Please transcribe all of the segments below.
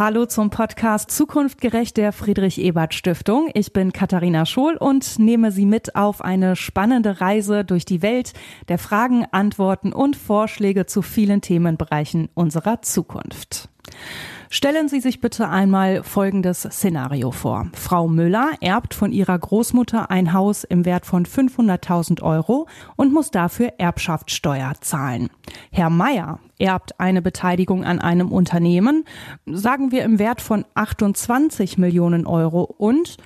Hallo zum Podcast Zukunftgerecht der Friedrich Ebert Stiftung. Ich bin Katharina Schohl und nehme Sie mit auf eine spannende Reise durch die Welt der Fragen, Antworten und Vorschläge zu vielen Themenbereichen unserer Zukunft. Stellen Sie sich bitte einmal folgendes Szenario vor. Frau Müller erbt von ihrer Großmutter ein Haus im Wert von 500.000 Euro und muss dafür Erbschaftssteuer zahlen. Herr Meier erbt eine Beteiligung an einem Unternehmen, sagen wir im Wert von 28 Millionen Euro und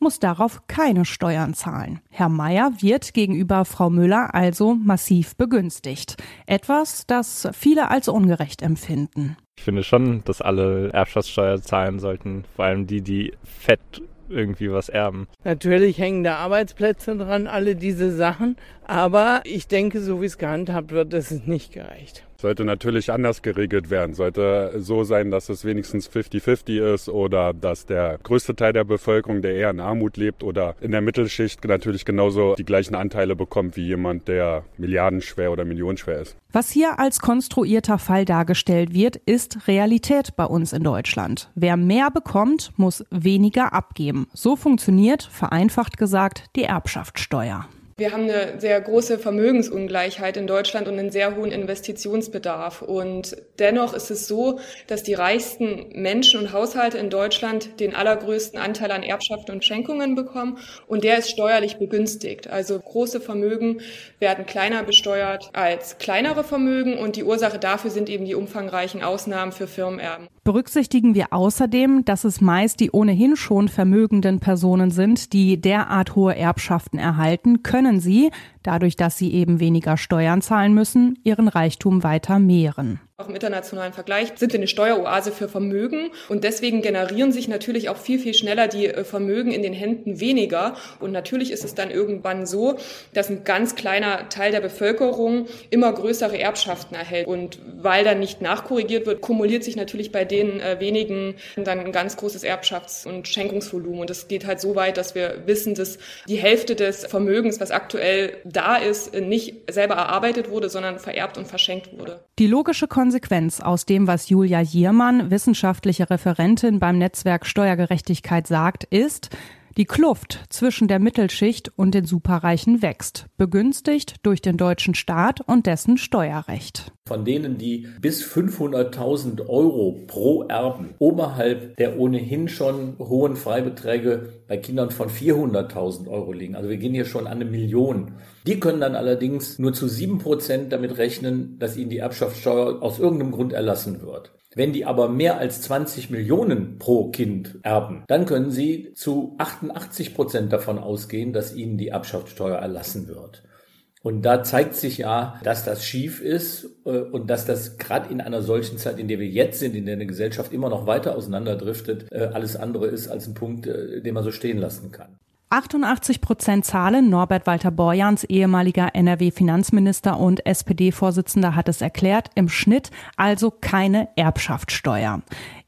muss darauf keine Steuern zahlen. Herr Meier wird gegenüber Frau Müller also massiv begünstigt. Etwas, das viele als ungerecht empfinden. Ich finde schon, dass alle Erbschaftssteuer zahlen sollten, vor allem die, die fett irgendwie was erben. Natürlich hängen da Arbeitsplätze dran, alle diese Sachen, aber ich denke, so wie es gehandhabt wird, ist es nicht gerecht sollte natürlich anders geregelt werden. Sollte so sein, dass es wenigstens 50-50 ist oder dass der größte Teil der Bevölkerung, der eher in Armut lebt oder in der Mittelschicht, natürlich genauso die gleichen Anteile bekommt wie jemand, der milliardenschwer oder millionenschwer ist. Was hier als konstruierter Fall dargestellt wird, ist Realität bei uns in Deutschland. Wer mehr bekommt, muss weniger abgeben. So funktioniert, vereinfacht gesagt, die Erbschaftssteuer. Wir haben eine sehr große Vermögensungleichheit in Deutschland und einen sehr hohen Investitionsbedarf. Und dennoch ist es so, dass die reichsten Menschen und Haushalte in Deutschland den allergrößten Anteil an Erbschaften und Schenkungen bekommen. Und der ist steuerlich begünstigt. Also große Vermögen werden kleiner besteuert als kleinere Vermögen. Und die Ursache dafür sind eben die umfangreichen Ausnahmen für Firmenerben. Berücksichtigen wir außerdem, dass es meist die ohnehin schon vermögenden Personen sind, die derart hohe Erbschaften erhalten, können sie, dadurch, dass sie eben weniger Steuern zahlen müssen, ihren Reichtum weiter mehren. Auch im internationalen Vergleich sind wir eine Steueroase für Vermögen und deswegen generieren sich natürlich auch viel, viel schneller die äh, Vermögen in den Händen weniger. Und natürlich ist es dann irgendwann so, dass ein ganz kleiner Teil der Bevölkerung immer größere Erbschaften erhält. Und weil dann nicht nachkorrigiert wird, kumuliert sich natürlich bei den äh, wenigen dann ein ganz großes Erbschafts- und Schenkungsvolumen. Und das geht halt so weit, dass wir wissen, dass die Hälfte des Vermögens, was aktuell da ist, nicht selber erarbeitet wurde, sondern vererbt und verschenkt wurde. Die logische Konsequenz aus dem, was Julia Jiermann, wissenschaftliche Referentin beim Netzwerk Steuergerechtigkeit sagt, ist, die Kluft zwischen der Mittelschicht und den Superreichen wächst, begünstigt durch den deutschen Staat und dessen Steuerrecht. Von denen, die bis 500.000 Euro pro Erben oberhalb der ohnehin schon hohen Freibeträge bei Kindern von 400.000 Euro liegen, also wir gehen hier schon an eine Million, die können dann allerdings nur zu sieben Prozent damit rechnen, dass ihnen die Erbschaftssteuer aus irgendeinem Grund erlassen wird. Wenn die aber mehr als 20 Millionen pro Kind erben, dann können sie zu 88 Prozent davon ausgehen, dass ihnen die Erbschaftssteuer erlassen wird. Und da zeigt sich ja, dass das schief ist äh, und dass das gerade in einer solchen Zeit, in der wir jetzt sind, in der eine Gesellschaft immer noch weiter auseinanderdriftet, äh, alles andere ist als ein Punkt, äh, den man so stehen lassen kann. 88 Prozent zahlen. Norbert Walter Borjans, ehemaliger NRW-Finanzminister und SPD-Vorsitzender, hat es erklärt. Im Schnitt also keine Erbschaftssteuer.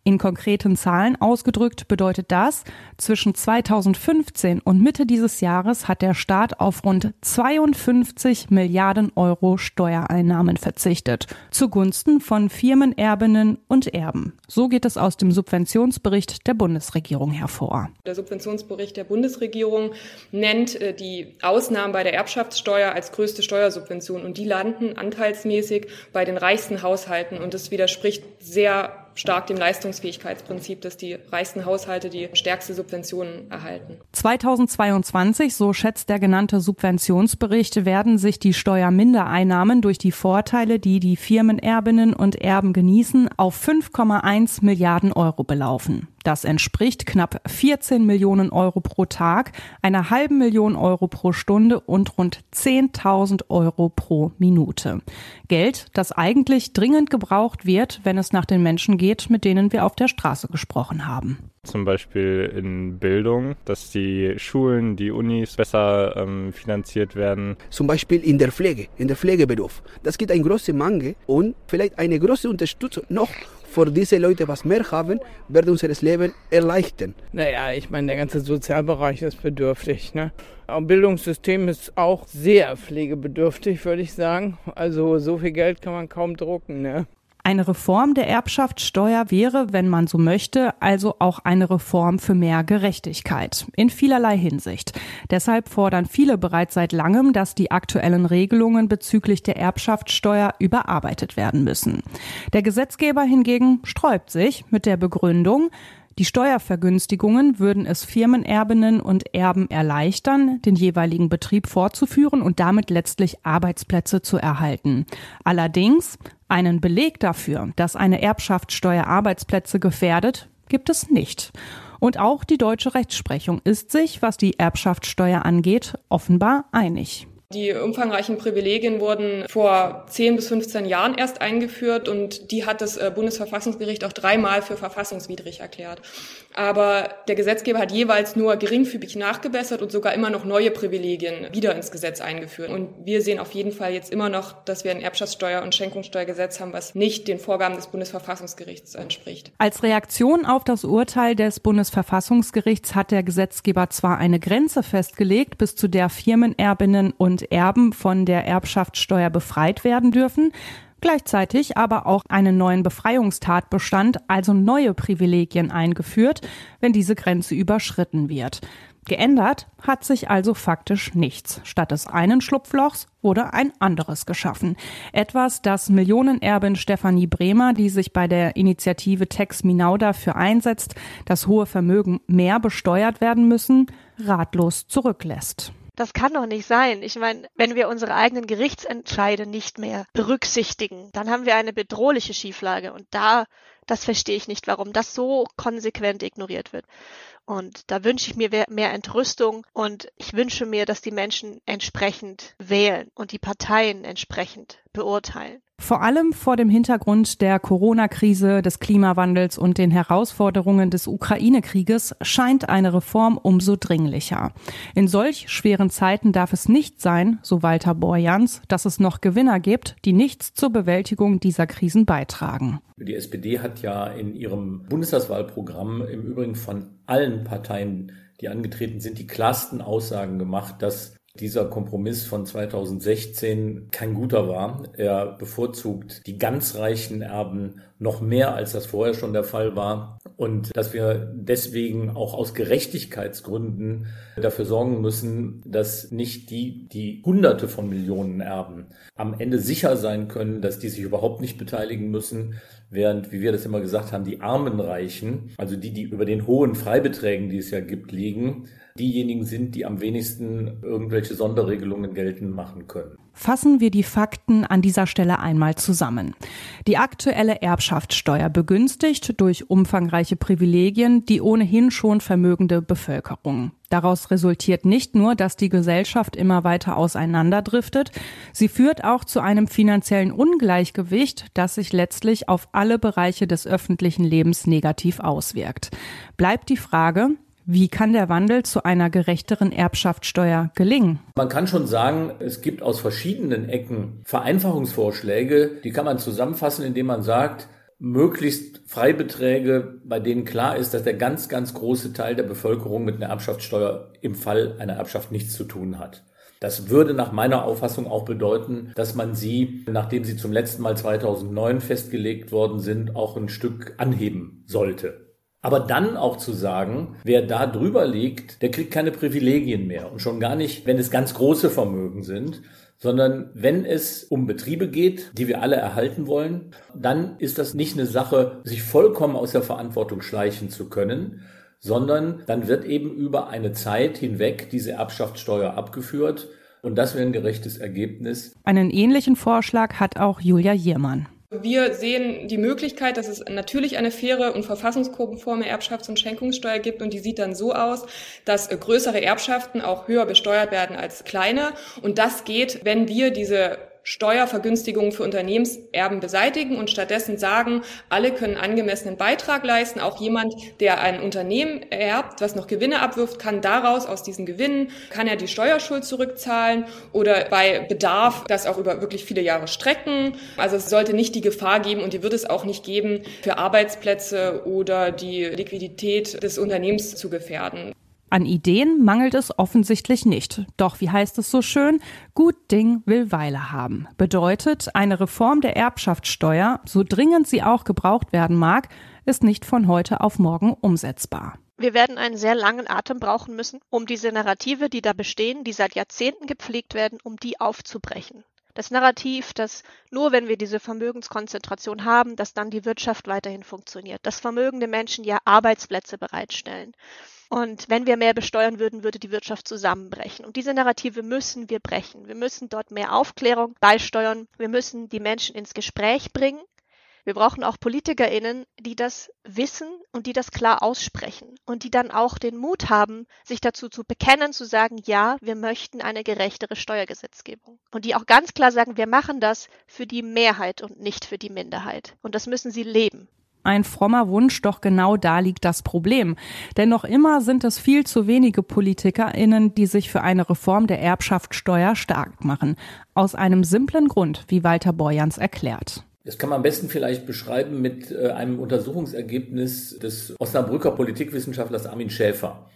In konkreten Zahlen ausgedrückt bedeutet das, zwischen 2015 und Mitte dieses Jahres hat der Staat auf rund 52 Milliarden Euro Steuereinnahmen verzichtet, zugunsten von Firmenerbinnen und Erben. So geht es aus dem Subventionsbericht der Bundesregierung hervor. Der Subventionsbericht der Bundesregierung nennt äh, die Ausnahmen bei der Erbschaftssteuer als größte Steuersubvention und die landen anteilsmäßig bei den reichsten Haushalten und das widerspricht sehr stark dem Leistungsfähigkeitsprinzip, dass die reichsten Haushalte die stärkste Subventionen erhalten. 2022, so schätzt der genannte Subventionsbericht, werden sich die Steuermindereinnahmen durch die Vorteile, die die Firmenerbinnen und Erben genießen, auf 5,1 Milliarden Euro belaufen. Das entspricht knapp 14 Millionen Euro pro Tag, einer halben Million Euro pro Stunde und rund 10.000 Euro pro Minute. Geld, das eigentlich dringend gebraucht wird, wenn es nach den Menschen geht, mit denen wir auf der Straße gesprochen haben. Zum Beispiel in Bildung, dass die Schulen, die Unis besser ähm, finanziert werden. Zum Beispiel in der Pflege, in der Pflegeberuf. Das gibt eine große Mangel und vielleicht eine große Unterstützung noch für diese Leute, was mehr haben, wird unser Leben erleichtern. Naja, ich meine, der ganze Sozialbereich ist bedürftig. Ne? Am Bildungssystem ist auch sehr pflegebedürftig, würde ich sagen. Also so viel Geld kann man kaum drucken. Ne? Eine Reform der Erbschaftssteuer wäre, wenn man so möchte, also auch eine Reform für mehr Gerechtigkeit. In vielerlei Hinsicht. Deshalb fordern viele bereits seit langem, dass die aktuellen Regelungen bezüglich der Erbschaftssteuer überarbeitet werden müssen. Der Gesetzgeber hingegen sträubt sich mit der Begründung, die Steuervergünstigungen würden es Firmenerbinnen und Erben erleichtern, den jeweiligen Betrieb fortzuführen und damit letztlich Arbeitsplätze zu erhalten. Allerdings einen Beleg dafür, dass eine Erbschaftssteuer Arbeitsplätze gefährdet, gibt es nicht. Und auch die deutsche Rechtsprechung ist sich, was die Erbschaftssteuer angeht, offenbar einig. Die umfangreichen Privilegien wurden vor 10 bis 15 Jahren erst eingeführt und die hat das äh, Bundesverfassungsgericht auch dreimal für verfassungswidrig erklärt. Aber der Gesetzgeber hat jeweils nur geringfügig nachgebessert und sogar immer noch neue Privilegien wieder ins Gesetz eingeführt. Und wir sehen auf jeden Fall jetzt immer noch, dass wir ein Erbschaftssteuer- und Schenkungssteuergesetz haben, was nicht den Vorgaben des Bundesverfassungsgerichts entspricht. Als Reaktion auf das Urteil des Bundesverfassungsgerichts hat der Gesetzgeber zwar eine Grenze festgelegt, bis zu der Firmenerbinnen und Erben von der Erbschaftssteuer befreit werden dürfen, gleichzeitig aber auch einen neuen Befreiungstatbestand, also neue Privilegien eingeführt, wenn diese Grenze überschritten wird. Geändert hat sich also faktisch nichts. Statt des einen Schlupflochs wurde ein anderes geschaffen. Etwas, das Millionenerbin Stefanie Bremer, die sich bei der Initiative Tex Minau dafür einsetzt, dass hohe Vermögen mehr besteuert werden müssen, ratlos zurücklässt. Das kann doch nicht sein. Ich meine, wenn wir unsere eigenen Gerichtsentscheide nicht mehr berücksichtigen, dann haben wir eine bedrohliche Schieflage. Und da, das verstehe ich nicht, warum das so konsequent ignoriert wird. Und da wünsche ich mir mehr Entrüstung und ich wünsche mir, dass die Menschen entsprechend wählen und die Parteien entsprechend beurteilen. Vor allem vor dem Hintergrund der Corona-Krise, des Klimawandels und den Herausforderungen des Ukraine-Krieges scheint eine Reform umso dringlicher. In solch schweren Zeiten darf es nicht sein, so Walter Borjans, dass es noch Gewinner gibt, die nichts zur Bewältigung dieser Krisen beitragen. Die SPD hat ja in ihrem Bundestagswahlprogramm im Übrigen von allen Parteien, die angetreten sind, die klarsten Aussagen gemacht, dass dieser Kompromiss von 2016 kein guter war. Er bevorzugt die ganz reichen Erben noch mehr, als das vorher schon der Fall war. Und dass wir deswegen auch aus Gerechtigkeitsgründen dafür sorgen müssen, dass nicht die, die Hunderte von Millionen Erben am Ende sicher sein können, dass die sich überhaupt nicht beteiligen müssen, während, wie wir das immer gesagt haben, die armen Reichen, also die, die über den hohen Freibeträgen, die es ja gibt, liegen, diejenigen sind, die am wenigsten irgendwelche Sonderregelungen geltend machen können. Fassen wir die Fakten an dieser Stelle einmal zusammen. Die aktuelle Erbschaftssteuer begünstigt durch umfangreiche Privilegien die ohnehin schon vermögende Bevölkerung. Daraus resultiert nicht nur, dass die Gesellschaft immer weiter auseinanderdriftet, sie führt auch zu einem finanziellen Ungleichgewicht, das sich letztlich auf alle Bereiche des öffentlichen Lebens negativ auswirkt. Bleibt die Frage, wie kann der Wandel zu einer gerechteren Erbschaftssteuer gelingen? Man kann schon sagen, es gibt aus verschiedenen Ecken Vereinfachungsvorschläge, die kann man zusammenfassen, indem man sagt, möglichst Freibeträge, bei denen klar ist, dass der ganz, ganz große Teil der Bevölkerung mit einer Erbschaftssteuer im Fall einer Erbschaft nichts zu tun hat. Das würde nach meiner Auffassung auch bedeuten, dass man sie, nachdem sie zum letzten Mal 2009 festgelegt worden sind, auch ein Stück anheben sollte. Aber dann auch zu sagen, wer da drüber liegt, der kriegt keine Privilegien mehr. Und schon gar nicht, wenn es ganz große Vermögen sind, sondern wenn es um Betriebe geht, die wir alle erhalten wollen, dann ist das nicht eine Sache, sich vollkommen aus der Verantwortung schleichen zu können, sondern dann wird eben über eine Zeit hinweg diese Erbschaftssteuer abgeführt. Und das wäre ein gerechtes Ergebnis. Einen ähnlichen Vorschlag hat auch Julia Jiermann. Wir sehen die Möglichkeit, dass es natürlich eine faire und verfassungskonforme Erbschafts- und Schenkungssteuer gibt. Und die sieht dann so aus, dass größere Erbschaften auch höher besteuert werden als kleine. Und das geht, wenn wir diese Steuervergünstigungen für Unternehmenserben beseitigen und stattdessen sagen, alle können angemessenen Beitrag leisten. Auch jemand, der ein Unternehmen erbt, was noch Gewinne abwirft, kann daraus, aus diesen Gewinnen, kann er die Steuerschuld zurückzahlen oder bei Bedarf das auch über wirklich viele Jahre strecken. Also es sollte nicht die Gefahr geben und die wird es auch nicht geben, für Arbeitsplätze oder die Liquidität des Unternehmens zu gefährden. An Ideen mangelt es offensichtlich nicht. Doch wie heißt es so schön? Gut Ding will Weile haben. Bedeutet, eine Reform der Erbschaftssteuer, so dringend sie auch gebraucht werden mag, ist nicht von heute auf morgen umsetzbar. Wir werden einen sehr langen Atem brauchen müssen, um diese Narrative, die da bestehen, die seit Jahrzehnten gepflegt werden, um die aufzubrechen. Das Narrativ, dass nur wenn wir diese Vermögenskonzentration haben, dass dann die Wirtschaft weiterhin funktioniert, dass vermögende Menschen ja Arbeitsplätze bereitstellen, und wenn wir mehr besteuern würden, würde die Wirtschaft zusammenbrechen. Und diese Narrative müssen wir brechen. Wir müssen dort mehr Aufklärung beisteuern. Wir müssen die Menschen ins Gespräch bringen. Wir brauchen auch PolitikerInnen, die das wissen und die das klar aussprechen und die dann auch den Mut haben, sich dazu zu bekennen, zu sagen, ja, wir möchten eine gerechtere Steuergesetzgebung. Und die auch ganz klar sagen, wir machen das für die Mehrheit und nicht für die Minderheit. Und das müssen sie leben ein frommer Wunsch, doch genau da liegt das Problem. Denn noch immer sind es viel zu wenige PolitikerInnen, die sich für eine Reform der Erbschaftssteuer stark machen. Aus einem simplen Grund, wie Walter Borjans erklärt. Das kann man am besten vielleicht beschreiben mit äh, einem Untersuchungsergebnis des Osnabrücker Politikwissenschaftlers Armin Schäfer,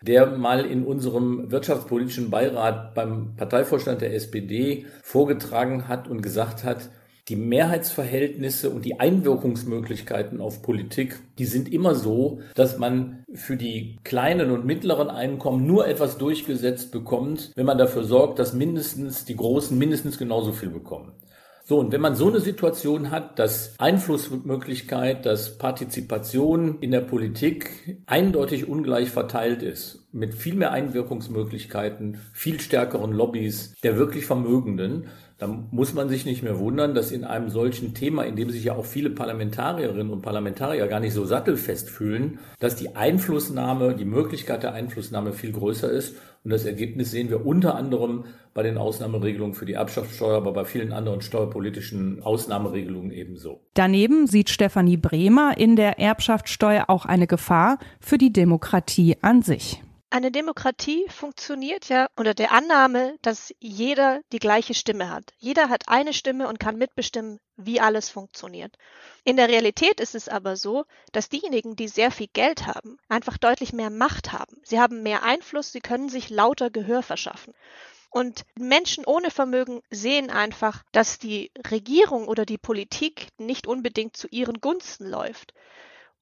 der mal in unserem wirtschaftspolitischen Beirat beim Parteivorstand der SPD vorgetragen hat und gesagt hat, die Mehrheitsverhältnisse und die Einwirkungsmöglichkeiten auf Politik, die sind immer so, dass man für die kleinen und mittleren Einkommen nur etwas durchgesetzt bekommt, wenn man dafür sorgt, dass mindestens die Großen mindestens genauso viel bekommen. So, und wenn man so eine Situation hat, dass Einflussmöglichkeit, dass Partizipation in der Politik eindeutig ungleich verteilt ist, mit viel mehr Einwirkungsmöglichkeiten, viel stärkeren Lobbys der wirklich Vermögenden, dann muss man sich nicht mehr wundern, dass in einem solchen Thema, in dem sich ja auch viele Parlamentarierinnen und Parlamentarier gar nicht so sattelfest fühlen, dass die Einflussnahme, die Möglichkeit der Einflussnahme viel größer ist. Und das Ergebnis sehen wir unter anderem bei den Ausnahmeregelungen für die Erbschaftssteuer, aber bei vielen anderen steuerpolitischen Ausnahmeregelungen ebenso. Daneben sieht Stefanie Bremer in der Erbschaftssteuer auch eine Gefahr für die Demokratie an sich. Eine Demokratie funktioniert ja unter der Annahme, dass jeder die gleiche Stimme hat. Jeder hat eine Stimme und kann mitbestimmen, wie alles funktioniert. In der Realität ist es aber so, dass diejenigen, die sehr viel Geld haben, einfach deutlich mehr Macht haben. Sie haben mehr Einfluss, sie können sich lauter Gehör verschaffen. Und Menschen ohne Vermögen sehen einfach, dass die Regierung oder die Politik nicht unbedingt zu ihren Gunsten läuft.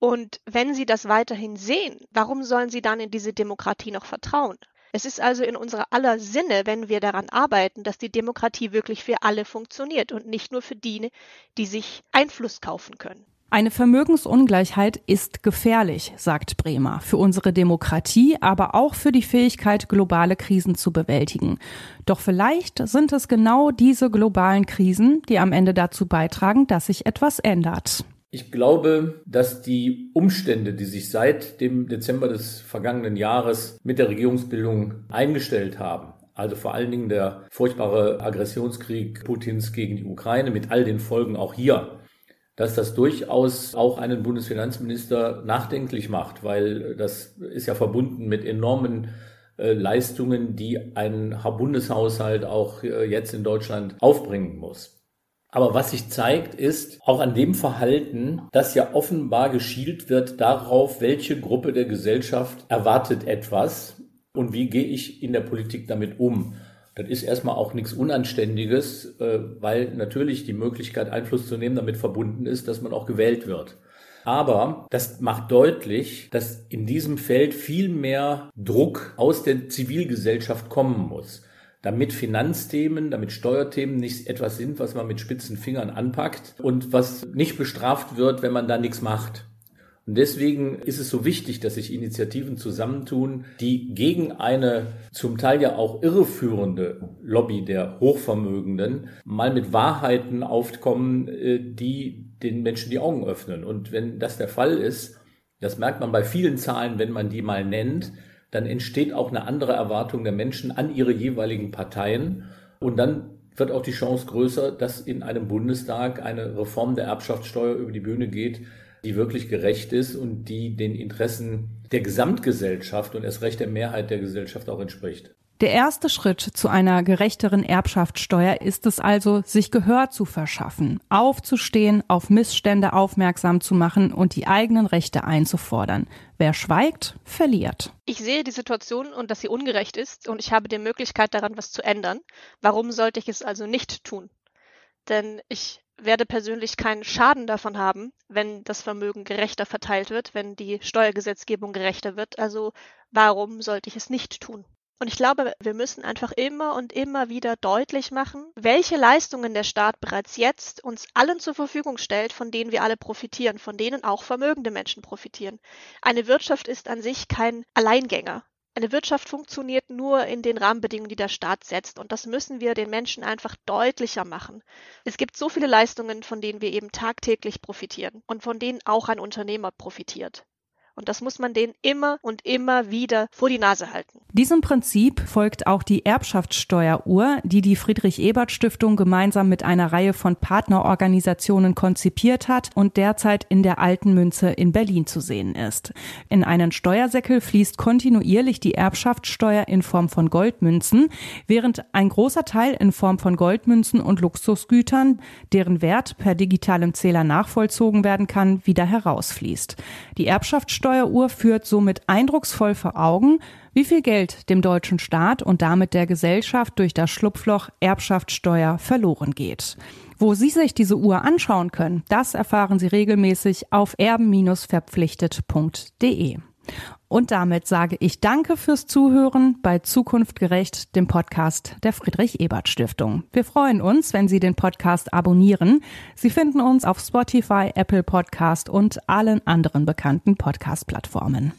Und wenn sie das weiterhin sehen, warum sollen sie dann in diese Demokratie noch vertrauen? Es ist also in unserer aller Sinne, wenn wir daran arbeiten, dass die Demokratie wirklich für alle funktioniert und nicht nur für die, die sich Einfluss kaufen können. Eine Vermögensungleichheit ist gefährlich, sagt Bremer, für unsere Demokratie, aber auch für die Fähigkeit, globale Krisen zu bewältigen. Doch vielleicht sind es genau diese globalen Krisen, die am Ende dazu beitragen, dass sich etwas ändert. Ich glaube, dass die Umstände, die sich seit dem Dezember des vergangenen Jahres mit der Regierungsbildung eingestellt haben, also vor allen Dingen der furchtbare Aggressionskrieg Putins gegen die Ukraine mit all den Folgen auch hier, dass das durchaus auch einen Bundesfinanzminister nachdenklich macht, weil das ist ja verbunden mit enormen äh, Leistungen, die ein Bundeshaushalt auch äh, jetzt in Deutschland aufbringen muss. Aber was sich zeigt, ist auch an dem Verhalten, dass ja offenbar geschielt wird darauf, welche Gruppe der Gesellschaft erwartet etwas und wie gehe ich in der Politik damit um. Das ist erstmal auch nichts Unanständiges, äh, weil natürlich die Möglichkeit, Einfluss zu nehmen, damit verbunden ist, dass man auch gewählt wird. Aber das macht deutlich, dass in diesem Feld viel mehr Druck aus der Zivilgesellschaft kommen muss damit Finanzthemen, damit Steuerthemen nicht etwas sind, was man mit spitzen Fingern anpackt und was nicht bestraft wird, wenn man da nichts macht. Und deswegen ist es so wichtig, dass sich Initiativen zusammentun, die gegen eine zum Teil ja auch irreführende Lobby der Hochvermögenden mal mit Wahrheiten aufkommen, äh, die den Menschen die Augen öffnen. Und wenn das der Fall ist, das merkt man bei vielen Zahlen, wenn man die mal nennt, dann entsteht auch eine andere Erwartung der Menschen an ihre jeweiligen Parteien. Und dann wird auch die Chance größer, dass in einem Bundestag eine Reform der Erbschaftssteuer über die Bühne geht, die wirklich gerecht ist und die den Interessen der Gesamtgesellschaft und erst recht der Mehrheit der Gesellschaft auch entspricht. Der erste Schritt zu einer gerechteren Erbschaftssteuer ist es also, sich Gehör zu verschaffen, aufzustehen, auf Missstände aufmerksam zu machen und die eigenen Rechte einzufordern. Wer schweigt, verliert. Ich sehe die Situation und dass sie ungerecht ist und ich habe die Möglichkeit daran, was zu ändern. Warum sollte ich es also nicht tun? Denn ich werde persönlich keinen Schaden davon haben, wenn das Vermögen gerechter verteilt wird, wenn die Steuergesetzgebung gerechter wird. Also warum sollte ich es nicht tun? Und ich glaube, wir müssen einfach immer und immer wieder deutlich machen, welche Leistungen der Staat bereits jetzt uns allen zur Verfügung stellt, von denen wir alle profitieren, von denen auch vermögende Menschen profitieren. Eine Wirtschaft ist an sich kein Alleingänger. Eine Wirtschaft funktioniert nur in den Rahmenbedingungen, die der Staat setzt. Und das müssen wir den Menschen einfach deutlicher machen. Es gibt so viele Leistungen, von denen wir eben tagtäglich profitieren und von denen auch ein Unternehmer profitiert. Und das muss man denen immer und immer wieder vor die Nase halten. Diesem Prinzip folgt auch die Erbschaftssteueruhr, die die Friedrich-Ebert-Stiftung gemeinsam mit einer Reihe von Partnerorganisationen konzipiert hat und derzeit in der Alten Münze in Berlin zu sehen ist. In einen Steuersäckel fließt kontinuierlich die Erbschaftssteuer in Form von Goldmünzen, während ein großer Teil in Form von Goldmünzen und Luxusgütern, deren Wert per digitalem Zähler nachvollzogen werden kann, wieder herausfließt. Die Erbschaftssteuer Steueruhr führt somit eindrucksvoll vor Augen, wie viel Geld dem deutschen Staat und damit der Gesellschaft durch das Schlupfloch Erbschaftssteuer verloren geht. Wo Sie sich diese Uhr anschauen können, das erfahren Sie regelmäßig auf erben-verpflichtet.de. Und damit sage ich Danke fürs Zuhören bei Zukunft gerecht, dem Podcast der Friedrich Ebert Stiftung. Wir freuen uns, wenn Sie den Podcast abonnieren. Sie finden uns auf Spotify, Apple Podcast und allen anderen bekannten Podcast-Plattformen.